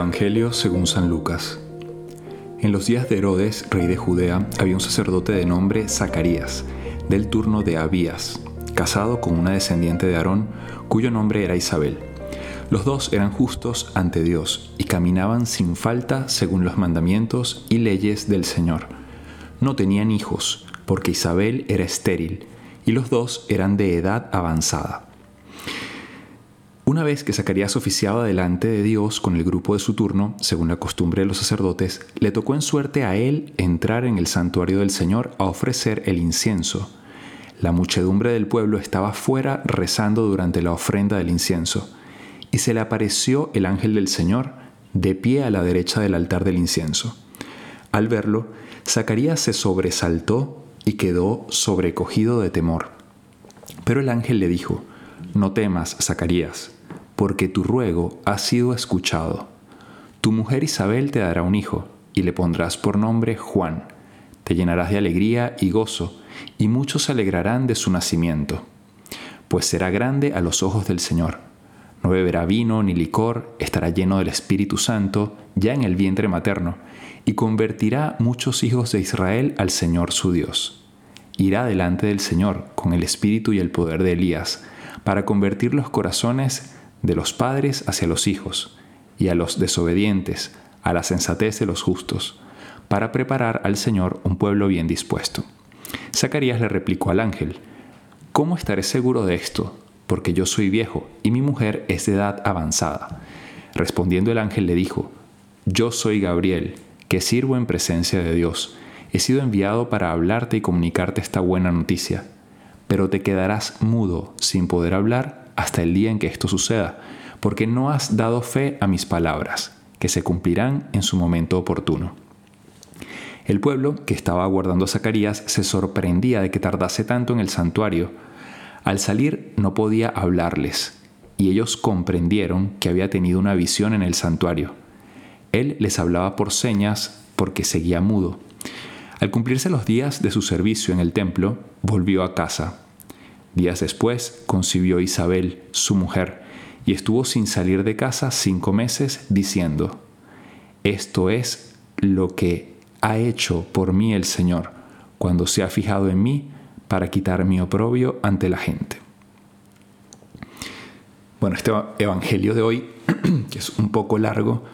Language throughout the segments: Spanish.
Evangelio según San Lucas. En los días de Herodes, rey de Judea, había un sacerdote de nombre Zacarías, del turno de Abías, casado con una descendiente de Aarón, cuyo nombre era Isabel. Los dos eran justos ante Dios y caminaban sin falta según los mandamientos y leyes del Señor. No tenían hijos, porque Isabel era estéril, y los dos eran de edad avanzada. Una vez que Zacarías oficiaba delante de Dios con el grupo de su turno, según la costumbre de los sacerdotes, le tocó en suerte a él entrar en el santuario del Señor a ofrecer el incienso. La muchedumbre del pueblo estaba fuera rezando durante la ofrenda del incienso, y se le apareció el ángel del Señor de pie a la derecha del altar del incienso. Al verlo, Zacarías se sobresaltó y quedó sobrecogido de temor. Pero el ángel le dijo, No temas, Zacarías porque tu ruego ha sido escuchado. Tu mujer Isabel te dará un hijo, y le pondrás por nombre Juan. Te llenarás de alegría y gozo, y muchos se alegrarán de su nacimiento, pues será grande a los ojos del Señor. No beberá vino ni licor, estará lleno del Espíritu Santo, ya en el vientre materno, y convertirá muchos hijos de Israel al Señor su Dios. Irá delante del Señor con el espíritu y el poder de Elías, para convertir los corazones de los padres hacia los hijos, y a los desobedientes, a la sensatez de los justos, para preparar al Señor un pueblo bien dispuesto. Zacarías le replicó al ángel, ¿Cómo estaré seguro de esto? Porque yo soy viejo y mi mujer es de edad avanzada. Respondiendo el ángel le dijo, Yo soy Gabriel, que sirvo en presencia de Dios. He sido enviado para hablarte y comunicarte esta buena noticia. Pero te quedarás mudo sin poder hablar hasta el día en que esto suceda, porque no has dado fe a mis palabras, que se cumplirán en su momento oportuno. El pueblo, que estaba aguardando a Zacarías, se sorprendía de que tardase tanto en el santuario. Al salir no podía hablarles, y ellos comprendieron que había tenido una visión en el santuario. Él les hablaba por señas porque seguía mudo. Al cumplirse los días de su servicio en el templo, volvió a casa Días después concibió Isabel, su mujer, y estuvo sin salir de casa cinco meses diciendo, Esto es lo que ha hecho por mí el Señor, cuando se ha fijado en mí para quitar mi oprobio ante la gente. Bueno, este Evangelio de hoy, que es un poco largo,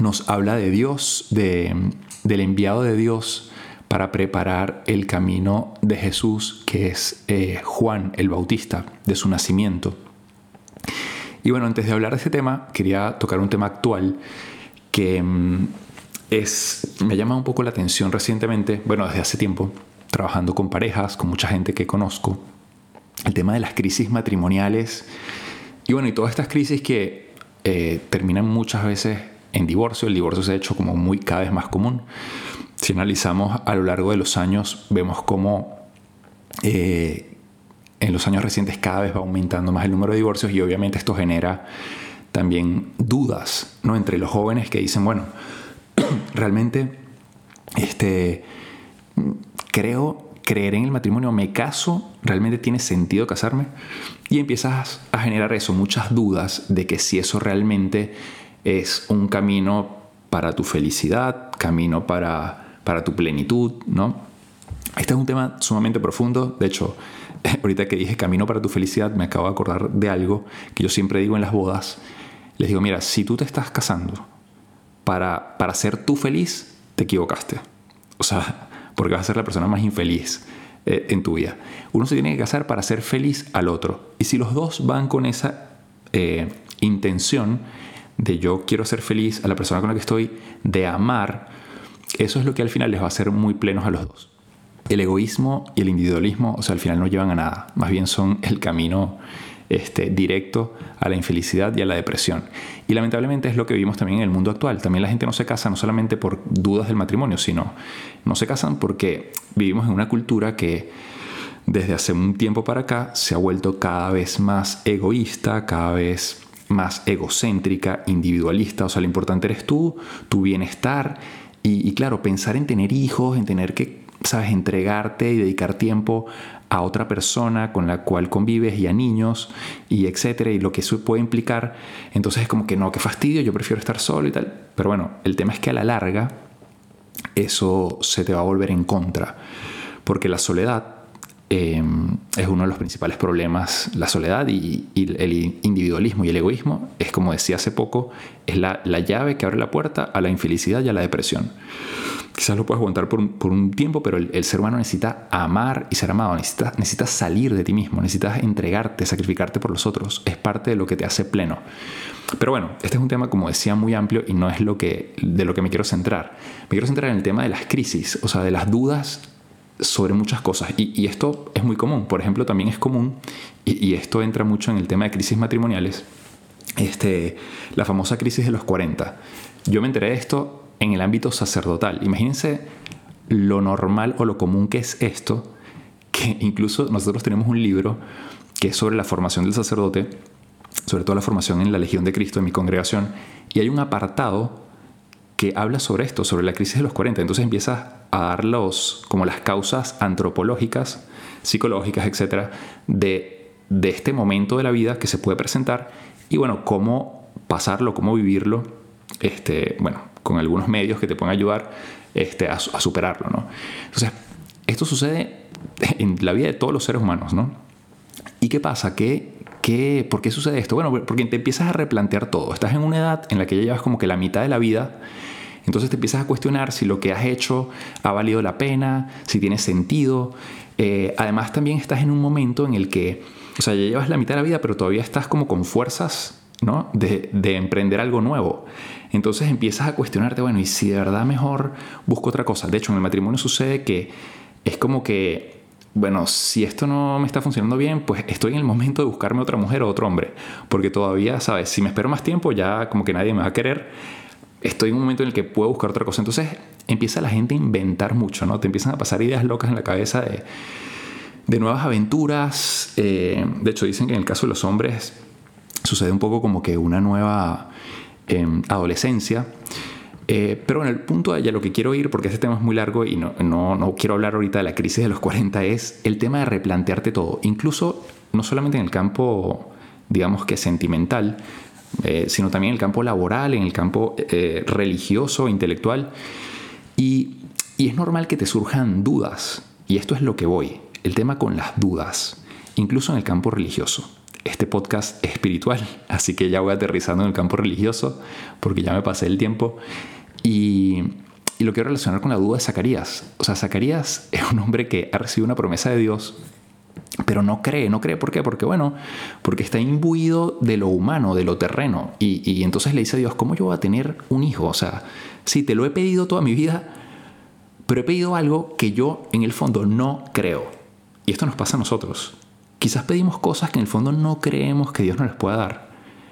nos habla de Dios, de, del enviado de Dios para preparar el camino de Jesús, que es eh, Juan el Bautista, de su nacimiento. Y bueno, antes de hablar de ese tema, quería tocar un tema actual que mm, es, me llama un poco la atención recientemente, bueno, desde hace tiempo, trabajando con parejas, con mucha gente que conozco, el tema de las crisis matrimoniales y bueno, y todas estas crisis que eh, terminan muchas veces en divorcio, el divorcio se ha hecho como muy cada vez más común. Si analizamos a lo largo de los años, vemos cómo eh, en los años recientes cada vez va aumentando más el número de divorcios y obviamente esto genera también dudas ¿no? entre los jóvenes que dicen, bueno, realmente este, creo creer en el matrimonio, me caso, realmente tiene sentido casarme y empiezas a generar eso, muchas dudas de que si eso realmente es un camino para tu felicidad, camino para para tu plenitud, ¿no? Este es un tema sumamente profundo, de hecho, ahorita que dije camino para tu felicidad, me acabo de acordar de algo que yo siempre digo en las bodas. Les digo, mira, si tú te estás casando para, para ser tú feliz, te equivocaste. O sea, porque vas a ser la persona más infeliz eh, en tu vida. Uno se tiene que casar para ser feliz al otro. Y si los dos van con esa eh, intención de yo quiero ser feliz a la persona con la que estoy, de amar, eso es lo que al final les va a hacer muy plenos a los dos. El egoísmo y el individualismo, o sea, al final no llevan a nada, más bien son el camino este, directo a la infelicidad y a la depresión. Y lamentablemente es lo que vivimos también en el mundo actual. También la gente no se casa no solamente por dudas del matrimonio, sino no se casan porque vivimos en una cultura que desde hace un tiempo para acá se ha vuelto cada vez más egoísta, cada vez más egocéntrica, individualista. O sea, lo importante eres tú, tu bienestar y, claro, pensar en tener hijos, en tener que sabes, entregarte y dedicar tiempo a otra persona con la cual convives y a niños y etcétera y lo que eso puede implicar. Entonces es como que no, qué fastidio, yo prefiero estar solo y tal. Pero bueno, el tema es que a la larga eso se te va a volver en contra. Porque la soledad em, es uno de los principales problemas. La soledad y, el individualismo y el egoísmo es, como decía hace poco, es la, la llave que abre la puerta a la infelicidad y a la depresión quizás lo puedes aguantar por un, tiempo, pero el, ser humano necesita amar y ser amado, necesitas, necesita salir de ti mismo, necesitas entregarte, sacrificarte por los otros, es parte de lo que te hace pleno. Pero bueno, este es un tema, como decía, muy amplio y no es lo que, de lo que me quiero centrar. Me quiero centrar en el tema de las crisis, o sea, de las dudas sobre muchas cosas. Y, esto es muy común. Por ejemplo, también es común, y, y, esto entra mucho en el tema de crisis matrimoniales, este, la famosa crisis de los 40. Yo me enteré de esto en el ámbito sacerdotal. Imagínense lo normal o lo común que es esto, que incluso nosotros tenemos un libro que es sobre la formación del sacerdote, sobre todo la formación en la Legión de Cristo en mi congregación, y hay un apartado que habla sobre esto, sobre la crisis de los 40. Entonces empiezas a dar los, como las causas antropológicas, psicológicas, etcétera, de, de este momento de la vida que se puede presentar y bueno, cómo pasarlo, cómo vivirlo, este, bueno, con algunos medios que te pueden ayudar este, a, superarlo. ¿no? Entonces, esto sucede en la vida de todos los seres humanos. ¿no? ¿Y qué pasa? ¿Qué, qué, por qué sucede esto? Bueno, porque te empiezas a replantear todo. Estás en una edad en la que ya llevas como que la mitad de la vida. Entonces te empiezas a cuestionar si lo que has hecho ha valido la pena, si tiene sentido. Eh, además también estás en un momento en el que, o sea, ya llevas la mitad de la vida, pero todavía estás como con fuerzas ¿no? de, de emprender algo nuevo. Entonces empiezas a cuestionarte, bueno, ¿y si de verdad mejor busco otra cosa? De hecho, en el matrimonio sucede que es como que, bueno, si esto no me está funcionando bien, pues estoy en el momento de buscarme otra mujer o otro hombre. Porque todavía, ¿sabes? Si me espero más tiempo, ya como que nadie me va a querer. Estoy en un momento en el que puedo buscar otra cosa. Entonces empieza la gente a inventar mucho, ¿no? Te empiezan a pasar ideas locas en la cabeza de, de nuevas aventuras. Eh, de hecho, dicen que en el caso de los hombres sucede un poco como que una nueva adolescencia. Eh, pero en el punto de allá lo que quiero ir, porque este tema es muy largo y no, no, no, quiero hablar ahorita de la crisis de los 40, es el tema de replantearte todo, incluso no solamente en el campo, digamos que sentimental, eh, sino también en el campo laboral, en el campo eh, religioso, intelectual. Y, y es normal que te surjan dudas, y esto es lo que voy, el tema con las dudas, incluso en el campo religioso este podcast es espiritual, así que ya voy aterrizando en el campo religioso porque ya me pasé el tiempo. Y, lo quiero relacionar con la duda de Zacarías. O sea, Zacarías es un hombre que ha recibido una promesa de Dios, pero no cree, no cree, ¿por qué? Porque bueno, porque está imbuido de lo humano, de lo terreno. Y, y entonces le dice a Dios, ¿cómo yo voy a tener un hijo? O sea, sí, te lo he pedido toda mi vida, pero he pedido algo que yo en el fondo no creo. Y esto nos pasa a nosotros. Quizás pedimos cosas que en el fondo no creemos que Dios nos les pueda dar.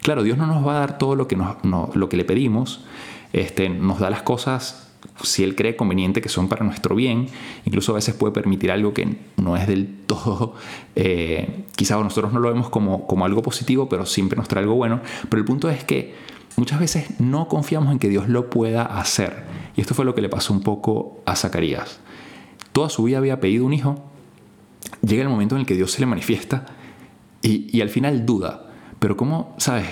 Claro, Dios no nos va a dar todo lo que, lo que le pedimos, este, nos da las cosas si Él cree conveniente que son para nuestro bien, incluso a veces puede permitir algo que no es del todo, eh, quizás nosotros no lo vemos como, como algo positivo, pero siempre nos trae algo bueno. Pero el punto es que muchas veces no confiamos en que Dios lo pueda hacer. Y esto fue lo que le pasó un poco a Zacarías. Toda su vida había pedido un hijo, llega el momento en el que Dios se le manifiesta y, al final duda. Pero ¿cómo, sabes,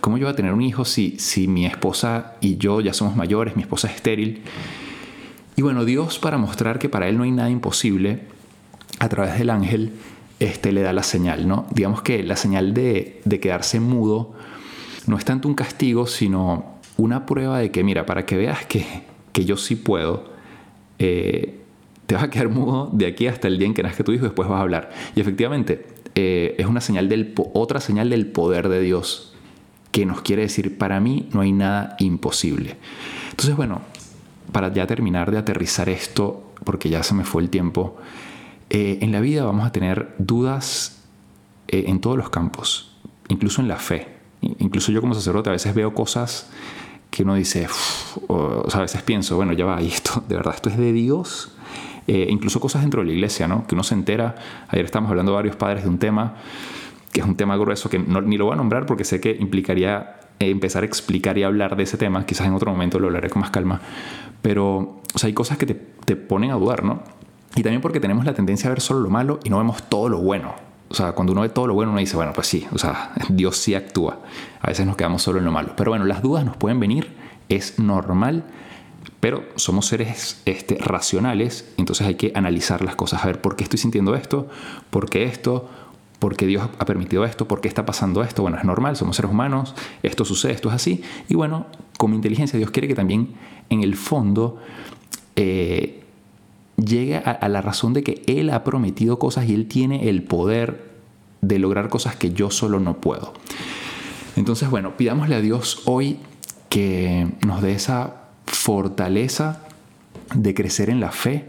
cómo yo voy a tener un hijo si, si mi esposa y yo ya somos mayores, mi esposa es estéril? Y bueno, Dios para mostrar que para Él no hay nada imposible, a través del ángel, este, le da la señal, ¿no? Digamos que la señal de, quedarse mudo no es tanto un castigo, sino una prueba de que, mira, para que veas que, que yo sí puedo, eh, te vas a quedar mudo de aquí hasta el día en que nazca tu hijo y después vas a hablar. Y efectivamente, eh, es una señal del, otra señal del poder de Dios que nos quiere decir, para mí no hay nada imposible. Entonces, bueno, para ya terminar de aterrizar esto, porque ya se me fue el tiempo, eh, en la vida vamos a tener dudas eh, en todos los campos, incluso en la fe. Incluso yo como sacerdote a veces veo cosas que uno dice, o, a veces pienso, bueno, ya va, y esto, de verdad, esto es de Dios eh, incluso cosas dentro de la iglesia, ¿no? que uno se entera. Ayer estamos hablando varios padres de un tema que es un tema grueso que ni lo voy a nombrar porque sé que implicaría empezar a explicar y hablar de ese tema. Quizás en otro momento lo hablaré con más calma. Pero o sea, hay cosas que te, te ponen a dudar, ¿no? Y también porque tenemos la tendencia a ver solo lo malo y no vemos todo lo bueno. O sea, cuando uno ve todo lo bueno, uno dice, bueno, pues sí, o sea, Dios sí actúa. A veces nos quedamos solo en lo malo. Pero bueno, las dudas nos pueden venir, es normal, pero somos seres este, racionales, entonces hay que analizar las cosas, a ver por qué estoy sintiendo esto, por qué esto, por qué Dios ha permitido esto, por qué está pasando esto. Bueno, es normal, somos seres humanos, esto sucede, esto es así. Y bueno, como inteligencia, Dios quiere que también en el fondo eh, llegue a, la razón de que Él ha prometido cosas y Él tiene el poder de lograr cosas que yo solo no puedo. Entonces, bueno, pidámosle a Dios hoy que nos dé esa fortaleza de crecer en la fe,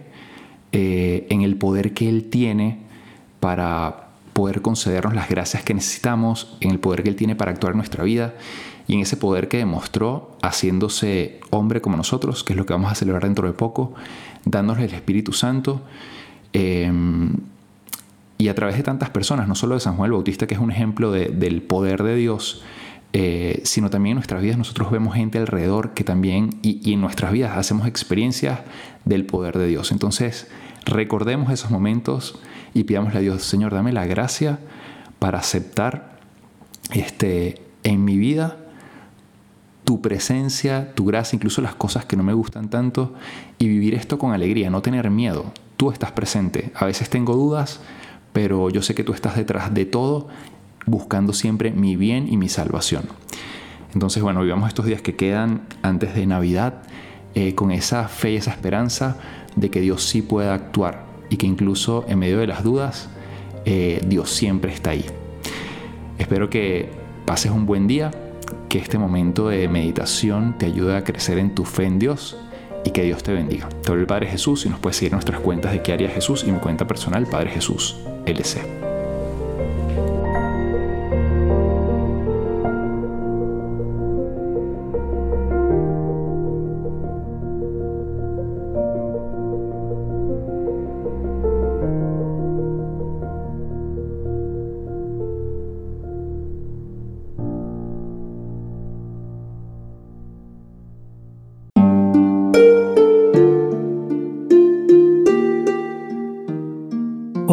eh, en el poder que Él tiene para poder concedernos las gracias que necesitamos, en el poder que Él tiene para actuar en nuestra vida y en ese poder que demostró haciéndose hombre como nosotros, que es lo que vamos a celebrar dentro de poco, dándonos el Espíritu Santo. Em, y a través de tantas personas, no solo de San Juan el Bautista, que es un ejemplo del poder de Dios, eh, sino también en nuestras vidas nosotros vemos gente alrededor que también, y, en nuestras vidas hacemos experiencias del poder de Dios. Entonces, recordemos esos momentos y pidámosle a Dios, Señor, dame la gracia para aceptar este, en mi vida tu presencia, tu gracia, incluso las cosas que no me gustan tanto, y vivir esto con alegría, no tener miedo. Tú estás presente. A veces tengo dudas, pero yo sé que tú estás detrás de todo, buscando siempre mi bien y mi salvación. Entonces, bueno, vivamos estos días que quedan antes de Navidad eh, con esa fe y esa esperanza de que Dios sí pueda actuar y que incluso en medio de las dudas, eh, Dios siempre está ahí. Espero que pases un buen día que este momento de meditación te ayude a crecer en tu fe en Dios y que Dios te bendiga. Te el Padre Jesús y nos puedes seguir nuestras cuentas de qué haría Jesús y mi cuenta personal Padre Jesús LC.